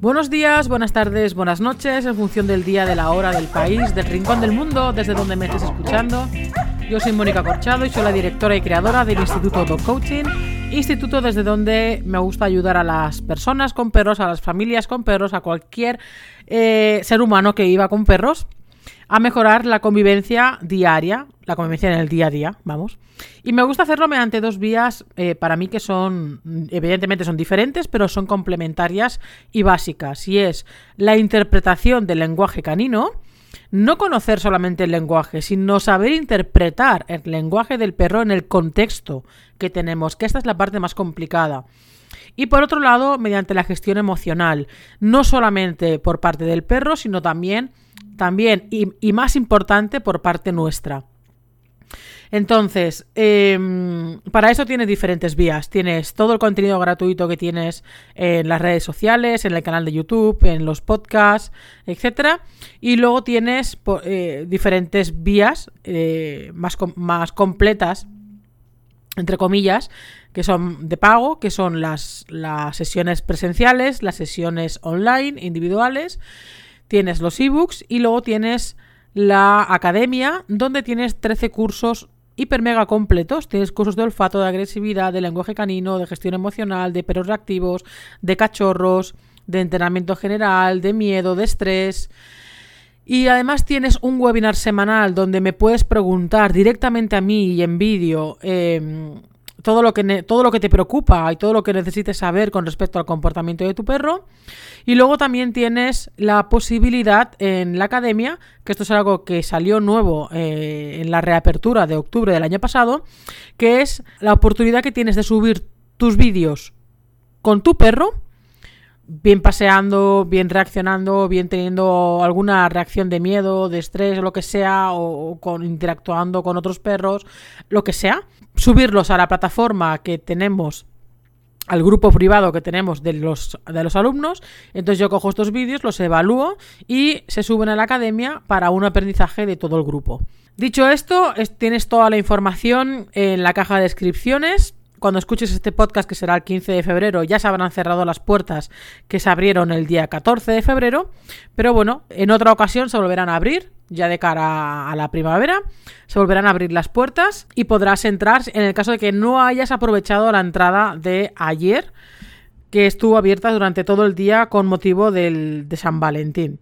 Buenos días, buenas tardes, buenas noches, en función del día, de la hora, del país, del rincón del mundo, desde donde me estés escuchando. Yo soy Mónica Corchado y soy la directora y creadora del Instituto Dog Coaching, instituto desde donde me gusta ayudar a las personas con perros, a las familias con perros, a cualquier eh, ser humano que viva con perros a mejorar la convivencia diaria, la convivencia en el día a día, vamos. Y me gusta hacerlo mediante dos vías, eh, para mí que son, evidentemente son diferentes, pero son complementarias y básicas. Y es la interpretación del lenguaje canino, no conocer solamente el lenguaje, sino saber interpretar el lenguaje del perro en el contexto que tenemos, que esta es la parte más complicada. Y por otro lado, mediante la gestión emocional, no solamente por parte del perro, sino también también y, más importante por parte nuestra. Entonces, em, para eso tienes diferentes vías. Tienes todo el contenido gratuito que tienes en las redes sociales, en el canal de YouTube, en los podcasts, etcétera. Y luego tienes eh, diferentes vías eh, más, más completas, entre comillas, que son de pago, que son las, las sesiones presenciales, las sesiones online, individuales tienes los ebooks y luego tienes la academia, donde tienes 13 cursos hiper mega completos. Tienes cursos de olfato, de agresividad, de lenguaje canino, de gestión emocional, de perros reactivos, de cachorros, de entrenamiento general, de miedo, de estrés. Y además tienes un webinar semanal donde me puedes preguntar directamente a mí y en vídeo em, todo lo, que todo lo que te preocupa y todo lo que necesites saber con respecto al comportamiento de tu perro. Y luego también tienes la posibilidad en la academia, que esto es algo que salió nuevo eh, en la reapertura de octubre del año pasado, que es la oportunidad que tienes de subir tus vídeos con tu perro bien paseando, bien reaccionando, bien teniendo alguna reacción de miedo, de estrés, lo que sea, o, con interactuando con otros perros, lo que sea, subirlos a la plataforma que tenemos al grupo privado que tenemos de los, de los alumnos. Entonces yo cojo estos vídeos, los evalúo y se suben a la academia para un aprendizaje de todo el grupo. Dicho esto, tienes toda la información en la caja de descripciones cuando escuches este podcast, que será el 15 de febrero, ya se habrán cerrado las puertas que se abrieron el día 14 de febrero. Pero bueno, en otra ocasión se volverán a abrir, ya de cara a la primavera. Se volverán a abrir las puertas y podrás entrar en el caso de que no hayas aprovechado la entrada de ayer, que estuvo abierta durante todo el día con motivo del, de San Valentín.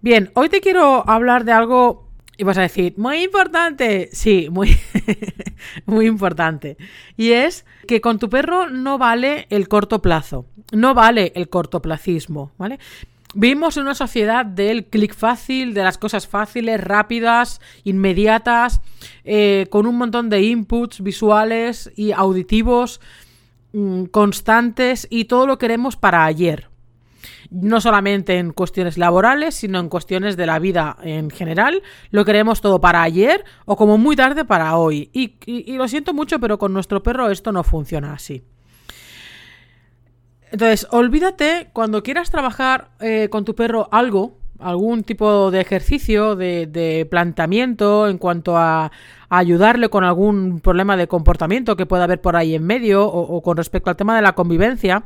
Bien, hoy te quiero hablar de algo y vas a decir, muy importante. Sí, muy, muy importante. Y es que con tu perro no vale el corto plazo. No vale el cortoplacismo, ¿vale? Vivimos en una sociedad del clic fácil, de las cosas fáciles, rápidas, inmediatas, eh, con un montón de inputs visuales y auditivos mm, constantes y todo lo queremos para ayer no solamente en cuestiones laborales, sino en cuestiones de la vida en general. Lo queremos todo para ayer o como muy tarde para hoy. Y, lo siento mucho, pero con nuestro perro esto no funciona así. Entonces, olvídate cuando quieras trabajar eh, con tu perro algo, algún tipo de ejercicio, de, planteamiento en cuanto a, ayudarle con algún problema de comportamiento que pueda haber por ahí en medio o con respecto al tema de la convivencia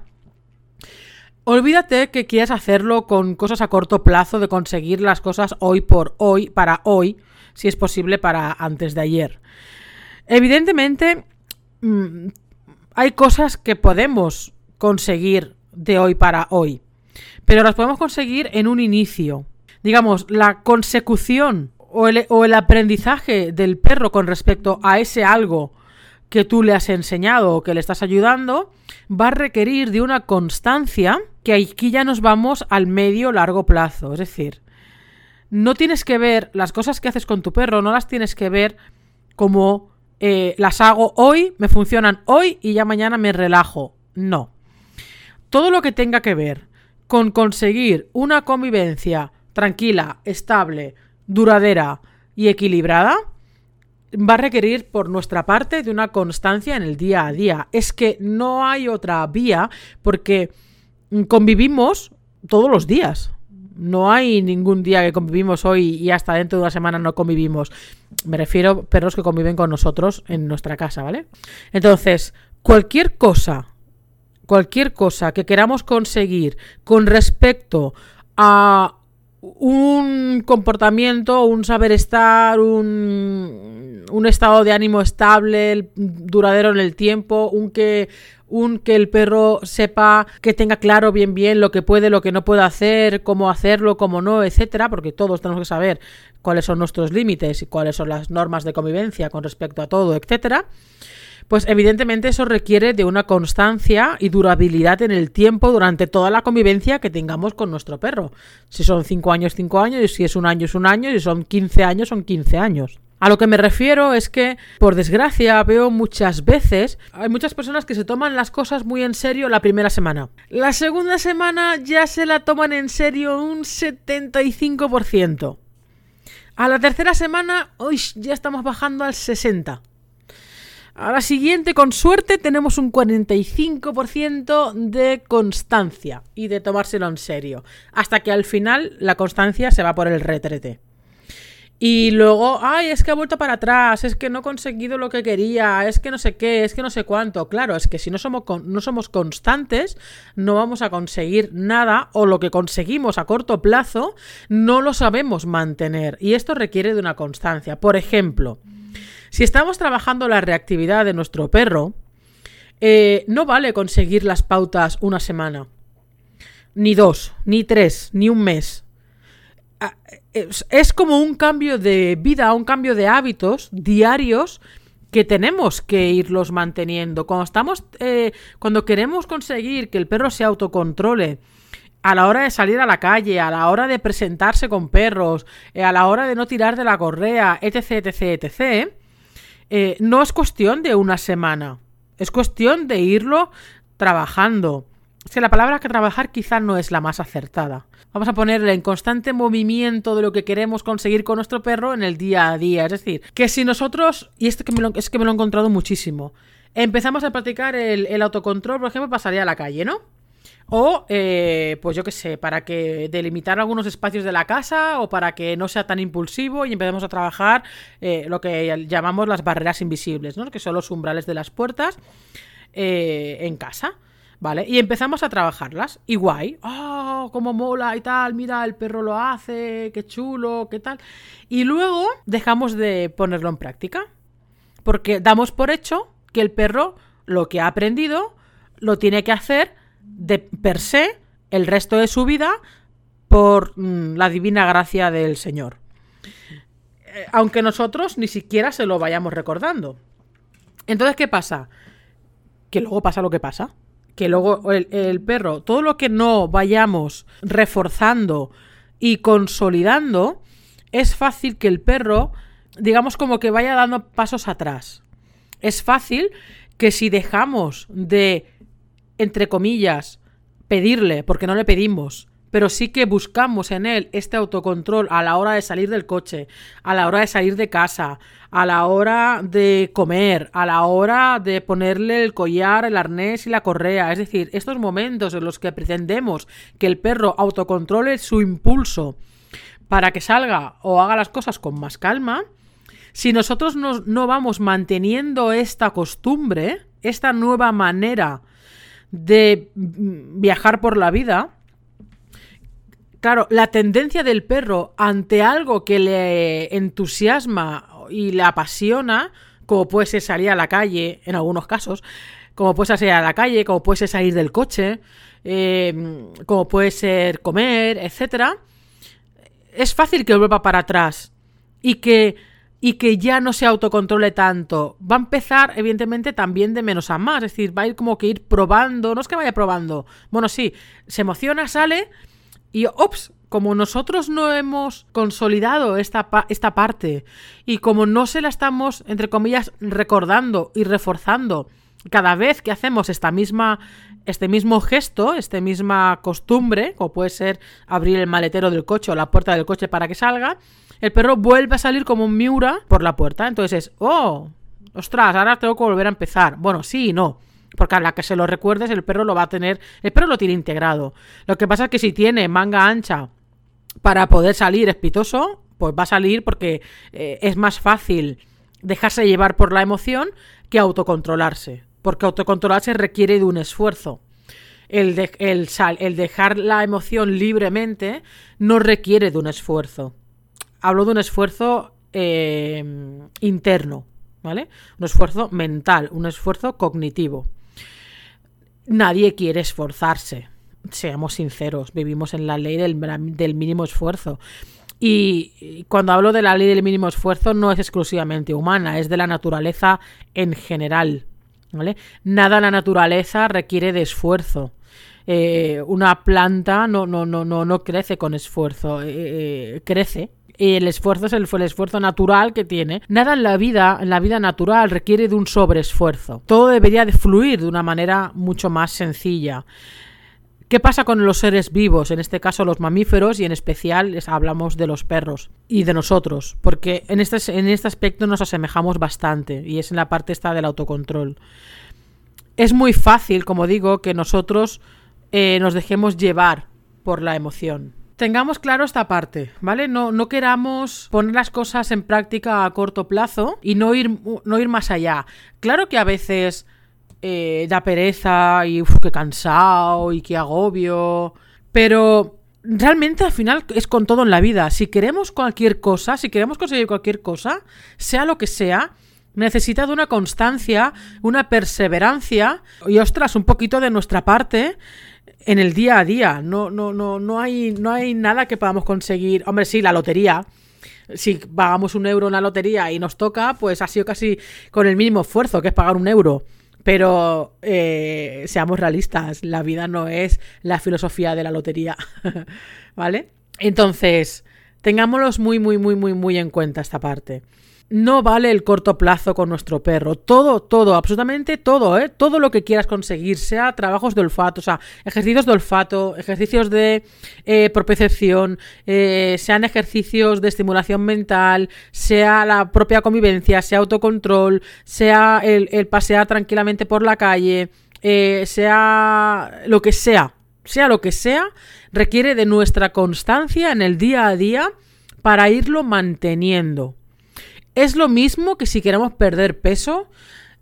Olvídate que quieras hacerlo con cosas a corto plazo, de conseguir las cosas hoy por hoy, para hoy, si es posible para antes de ayer. Evidentemente, mm, hay cosas que podemos conseguir de hoy para hoy, pero las podemos conseguir en un inicio. Digamos, la consecución o el, o el aprendizaje del perro con respecto a ese algo que tú le has enseñado o que le estás ayudando va a requerir de una constancia que aquí ya nos vamos al medio largo plazo. Es decir, no tienes que ver las cosas que haces con tu perro, no las tienes que ver como eh, las hago hoy, me funcionan hoy y ya mañana me relajo. No. Todo lo que tenga que ver con conseguir una convivencia tranquila, estable, duradera y equilibrada, va a requerir por nuestra parte de una constancia en el día a día. Es que no hay otra vía porque convivimos todos los días. No hay ningún día que convivimos hoy y hasta dentro de una semana no convivimos. Me refiero a perros que conviven con nosotros en nuestra casa, ¿vale? Entonces, cualquier cosa, cualquier cosa que queramos conseguir con respecto a un comportamiento, un saber estar, un, un, estado de ánimo estable, duradero en el tiempo, un que, un que el perro sepa, que tenga claro bien bien lo que puede, lo que no puede hacer, cómo hacerlo, cómo no, etcétera, porque todos tenemos que saber cuáles son nuestros límites y cuáles son las normas de convivencia con respecto a todo, etcétera pues evidentemente eso requiere de una constancia y durabilidad en el tiempo durante toda la convivencia que tengamos con nuestro perro. Si son 5 años, 5 años, y si es un año, es un año, y si son 15 años, son 15 años. A lo que me refiero es que, por desgracia, veo muchas veces, hay muchas personas que se toman las cosas muy en serio la primera semana. La segunda semana ya se la toman en serio un 75%. A la tercera semana, uy, ya estamos bajando al 60%. A la siguiente, con suerte, tenemos un 45% de constancia y de tomárselo en serio. Hasta que al final la constancia se va por el retrete. Y luego, ay, es que ha vuelto para atrás, es que no he conseguido lo que quería, es que no sé qué, es que no sé cuánto. Claro, es que si no somos, no somos constantes, no vamos a conseguir nada o lo que conseguimos a corto plazo no lo sabemos mantener. Y esto requiere de una constancia. Por ejemplo, si estamos trabajando la reactividad de nuestro perro, eh, no vale conseguir las pautas una semana, ni dos, ni tres, ni un mes. Ah, es, como un cambio de vida, un cambio de hábitos diarios que tenemos que irlos manteniendo. Cuando estamos, eh, cuando queremos conseguir que el perro se autocontrole, a la hora de salir a la calle, a la hora de presentarse con perros, eh, a la hora de no tirar de la correa, etc, etc, etc, eh, no es cuestión de una semana, es cuestión de irlo trabajando. Es que la palabra que trabajar quizá no es la más acertada. Vamos a ponerle en constante movimiento de lo que queremos conseguir con nuestro perro en el día a día. Es decir, que si nosotros, y esto que me lo, es que me lo he encontrado muchísimo, empezamos a practicar el, el autocontrol, por ejemplo, pasaría a la calle, ¿no? O, eh, pues yo qué sé, para que delimitar algunos espacios de la casa o para que no sea tan impulsivo y empecemos a trabajar eh, lo que llamamos las barreras invisibles, ¿no? Que son los umbrales de las puertas eh, en casa. ¿Vale? Y empezamos a trabajarlas. Y guay. ¡Oh, cómo mola y tal! Mira, el perro lo hace, qué chulo, qué tal. Y luego dejamos de ponerlo en práctica. Porque damos por hecho que el perro lo que ha aprendido lo tiene que hacer de per se el resto de su vida por mm, la divina gracia del Señor. Eh, aunque nosotros ni siquiera se lo vayamos recordando. Entonces, ¿qué pasa? Que luego pasa lo que pasa. Que luego el, el perro, todo lo que no vayamos reforzando y consolidando, es fácil que el perro, digamos como que vaya dando pasos atrás. Es fácil que si dejamos de entre comillas, pedirle, porque no le pedimos, pero sí que buscamos en él este autocontrol a la hora de salir del coche, a la hora de salir de casa, a la hora de comer, a la hora de ponerle el collar, el arnés y la correa. Es decir, estos momentos en los que pretendemos que el perro autocontrole su impulso para que salga o haga las cosas con más calma, si nosotros no vamos manteniendo esta costumbre, esta nueva manera de viajar por la vida, claro, la tendencia del perro ante algo que le entusiasma y le apasiona, como puede ser salir a la calle, en algunos casos, como puede ser salir a la calle, como puede ser salir del coche, eh, como puede ser comer, etcétera, es fácil que vuelva para atrás y que y que ya no se autocontrole tanto. Va a empezar, evidentemente, también de menos a más. Es decir, va a ir como que ir probando. No es que vaya probando. Bueno, sí, se emociona, sale y ops, como nosotros no hemos consolidado esta, esta parte y como no se la estamos, entre comillas, recordando y reforzando cada vez que hacemos esta misma, este mismo gesto, esta misma costumbre, como puede ser abrir el maletero del coche o la puerta del coche para que salga, el perro vuelve a salir como un miura por la puerta. Entonces es, oh, ostras, ahora tengo que volver a empezar. Bueno, sí y no. Porque a la que se lo recuerdes, el perro lo va a tener. El perro lo tiene integrado. Lo que pasa es que si tiene manga ancha para poder salir espitoso, pues va a salir porque eh, es más fácil dejarse llevar por la emoción que autocontrolarse. Porque autocontrolarse requiere de un esfuerzo. el, dejar la emoción libremente no requiere de un esfuerzo. Hablo de un esfuerzo eh, interno, ¿vale? Un esfuerzo mental, un esfuerzo cognitivo. Nadie quiere esforzarse, seamos sinceros, vivimos en la ley del, mínimo esfuerzo. Y cuando hablo de la ley del mínimo esfuerzo no es exclusivamente humana, es de la naturaleza en general. ¿vale? Nada en la naturaleza requiere de esfuerzo. Eh, una planta no, no, no, no, no crece con esfuerzo, eh, crece. El esfuerzo es el, el, esfuerzo natural que tiene. Nada en la vida, en la vida natural, requiere de un sobreesfuerzo. Todo debería de fluir de una manera mucho más sencilla. ¿Qué pasa con los seres vivos? En este caso los mamíferos y en especial hablamos de los perros y de nosotros, porque en este, en este aspecto nos asemejamos bastante y es en la parte esta del autocontrol. Es muy fácil, como digo, que nosotros eh, nos dejemos llevar por la emoción. Tengamos claro esta parte, ¿vale? No, no queramos poner las cosas en práctica a corto plazo y no ir, no ir más allá. Claro que a veces eh, da pereza y uf, qué cansado y qué agobio, pero realmente al final es con todo en la vida. Si queremos cualquier cosa, si queremos conseguir cualquier cosa, sea lo que sea, necesita de una constancia, una perseverancia y ostras, un poquito de nuestra parte en el día a día. No, no, no, no hay, no hay nada que podamos conseguir. Hombre, sí, la lotería. Si pagamos un euro en la lotería y nos toca, pues ha sido casi con el mínimo esfuerzo, que es pagar un euro. Pero eh, seamos realistas, la vida no es la filosofía de la lotería, ¿vale? Entonces, tengámoslos muy, muy, muy, muy, muy en cuenta esta parte no vale el corto plazo con nuestro perro. Todo, todo, absolutamente todo, ¿eh? Todo lo que quieras conseguir, sea trabajos de olfato, o sea, ejercicios de olfato, ejercicios de eh, propriocepción, eh, sean ejercicios de estimulación mental, sea la propia convivencia, sea autocontrol, sea el, el pasear tranquilamente por la calle, eh, sea lo que sea, sea lo que sea, requiere de nuestra constancia en el día a día para irlo manteniendo. Es lo mismo que si queremos perder peso,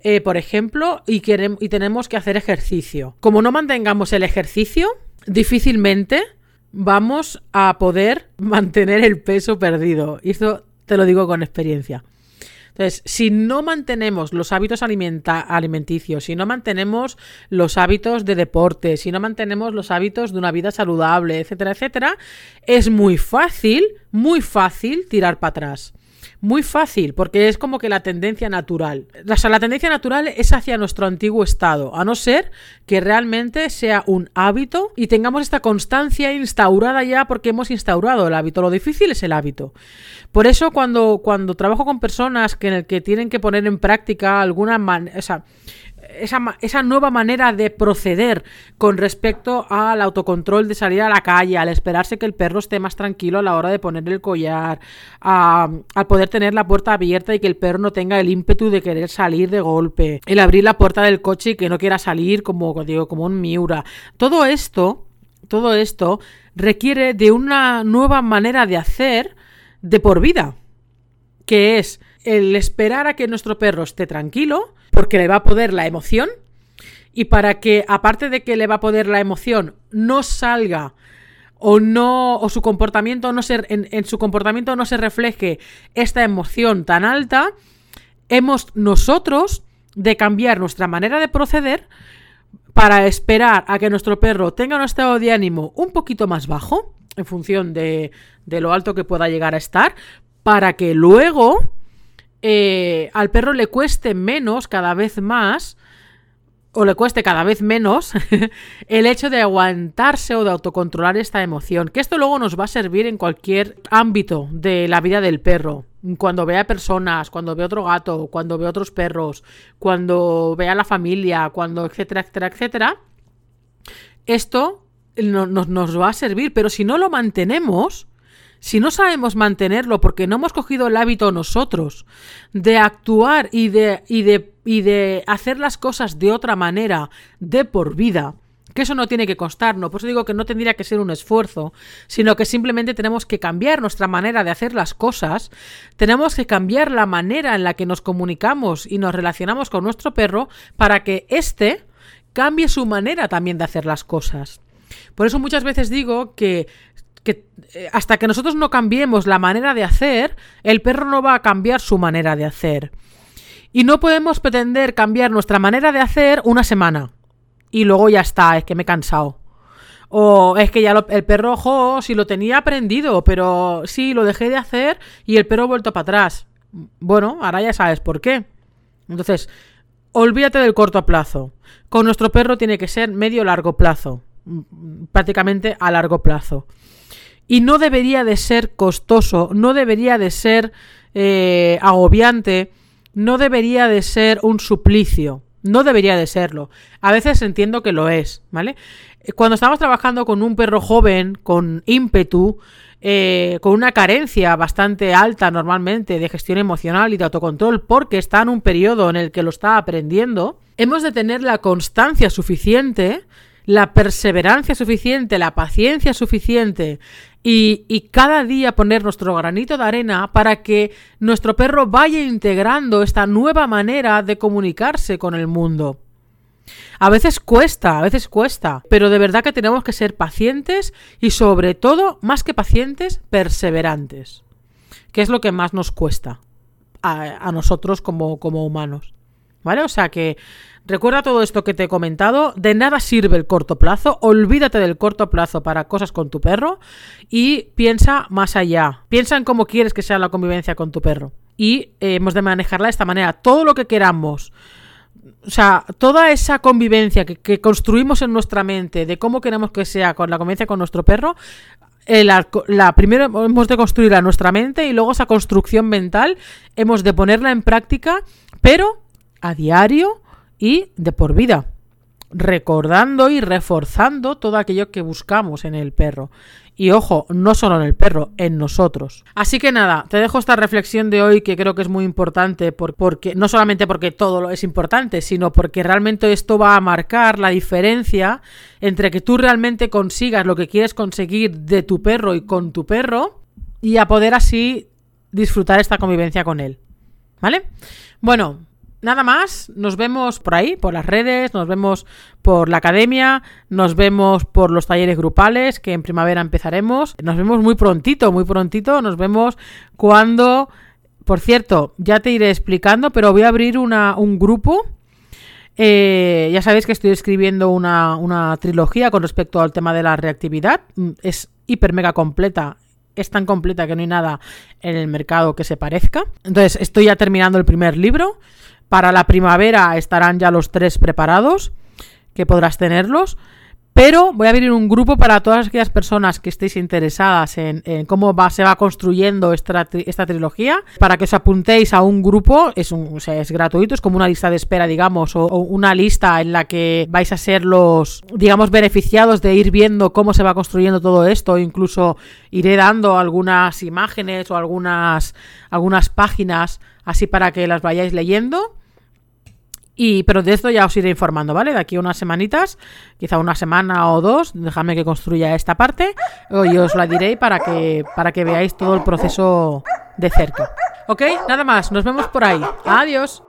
eh, por ejemplo, y, queremos, y tenemos que hacer ejercicio. Como no mantengamos el ejercicio, difícilmente vamos a poder mantener el peso perdido. Y esto te lo digo con experiencia. Entonces, si no mantenemos los hábitos alimenticios, si no mantenemos los hábitos de deporte, si no mantenemos los hábitos de una vida saludable, etcétera, etcétera, es muy fácil, muy fácil tirar para atrás. Muy fácil, porque es como que la tendencia natural. O sea, la tendencia natural es hacia nuestro antiguo estado, a no ser que realmente sea un hábito y tengamos esta constancia instaurada ya porque hemos instaurado el hábito. Lo difícil es el hábito. Por eso cuando, cuando trabajo con personas que, que tienen que poner en práctica alguna manera... esa, nueva manera de proceder con respecto al autocontrol de salir a la calle, al esperarse que el perro esté más tranquilo a la hora de poner el collar, al poder tener la puerta abierta y que el perro no tenga el ímpetu de querer salir de golpe, el abrir la puerta del coche y que no quiera salir como, digo, como un miura. Todo esto, todo esto requiere de una nueva manera de hacer de por vida, que es el esperar a que nuestro perro esté tranquilo, porque le va a poder la emoción, y para que, aparte de que le va a poder la emoción, no salga o no o su comportamiento no se en, su comportamiento no se refleje esta emoción tan alta hemos nosotros de cambiar nuestra manera de proceder para esperar a que nuestro perro tenga un estado de ánimo un poquito más bajo en función de, de lo alto que pueda llegar a estar para que luego eh, al perro le cueste menos cada vez más, o le cueste cada vez menos, el hecho de aguantarse o de autocontrolar esta emoción. Que esto luego nos va a servir en cualquier ámbito de la vida del perro. Cuando vea personas, cuando vea otro gato, cuando vea otros perros, cuando vea la familia, cuando etcétera, etcétera, etcétera. Esto nos va a servir, pero si no lo mantenemos, si no sabemos mantenerlo porque no hemos cogido el hábito nosotros de actuar y de, y de, y de hacer las cosas de otra manera de por vida, que eso no tiene que costarnos, por eso digo que no tendría que ser un esfuerzo, sino que simplemente tenemos que cambiar nuestra manera de hacer las cosas, tenemos que cambiar la manera en la que nos comunicamos y nos relacionamos con nuestro perro para que éste cambie su manera también de hacer las cosas. Por eso muchas veces digo que, eh, hasta que nosotros no cambiemos la manera de hacer, el perro no va a cambiar su manera de hacer. Y no podemos pretender cambiar nuestra manera de hacer una semana. Y luego ya está, es que me he cansado. O es que ya el perro, ojo, si lo tenía aprendido, pero sí, lo dejé de hacer y el perro ha vuelto para atrás. Bueno, ahora ya sabes por qué. Entonces, olvídate del corto plazo. Con nuestro perro tiene que ser medio largo plazo. Prácticamente a largo plazo. Y no debería de ser costoso, no debería de ser eh, agobiante, no debería de ser un suplicio. No debería de serlo. A veces entiendo que lo es, ¿vale? Cuando estamos trabajando con un perro joven, con ímpetu, eh, con una carencia bastante alta normalmente de gestión emocional y de autocontrol, porque está en un periodo en el que lo está aprendiendo, hemos de tener la constancia suficiente, la perseverancia suficiente, la paciencia suficiente y, cada día poner nuestro granito de arena para que nuestro perro vaya integrando esta nueva manera de comunicarse con el mundo. A veces cuesta, a veces cuesta, pero de verdad que tenemos que ser pacientes y sobre todo, más que pacientes, perseverantes, que es lo que más nos cuesta a, nosotros como humanos. ¿Vale? O sea que recuerda todo esto que te he comentado, de nada sirve el corto plazo, olvídate del corto plazo para cosas con tu perro y piensa más allá, piensa en cómo quieres que sea la convivencia con tu perro. Y eh, hemos de manejarla de esta manera, todo lo que queramos o sea, toda esa convivencia que, construimos en nuestra mente de cómo queremos que sea con la convivencia con nuestro perro, eh, la, primero hemos de construirla en nuestra mente y luego esa construcción mental hemos de ponerla en práctica, pero a diario y de por vida recordando y reforzando todo aquello que buscamos en el perro. Y ojo, no solo en el perro, en nosotros. Así que nada, te dejo esta reflexión de hoy que creo que es muy importante, porque no solamente porque todo lo es importante, sino porque realmente esto va a marcar la diferencia entre que tú realmente consigas lo que quieres conseguir de tu perro y con tu perro, y a poder así disfrutar esta convivencia con él. ¿Vale? Bueno, nada más, nos vemos por ahí, por las redes, nos vemos por la academia, nos vemos por los talleres grupales que en primavera empezaremos. Nos vemos muy prontito, muy prontito, nos vemos cuando, por cierto, ya te iré explicando, pero voy a abrir una, un grupo. Eh, ya sabéis que estoy escribiendo una, una trilogía con respecto al tema de la reactividad. Mm, es hiper mega completa es tan completa que no hay nada en el mercado que se parezca. Entonces, estoy ya terminando el primer libro. Para la primavera estarán ya los tres preparados, que podrás tenerlos. Pero voy a abrir un grupo para todas aquellas personas que estéis interesadas en, cómo va, se va construyendo esta, trilogía, para que os apuntéis a un grupo, es, un, gratuito, es como una lista de espera, digamos, o, una lista en la que vais a ser los, digamos, beneficiados de ir viendo cómo se va construyendo todo esto, incluso iré dando algunas imágenes o algunas, algunas páginas así para que las vayáis leyendo. Y, pero de esto ya os iré informando, ¿vale? De aquí a unas semanitas, quizá una semana o dos, déjame que construya esta parte y os la diré para que, para que veáis todo el proceso de cerca. ¿Ok? Nada más, nos vemos por ahí. Adiós.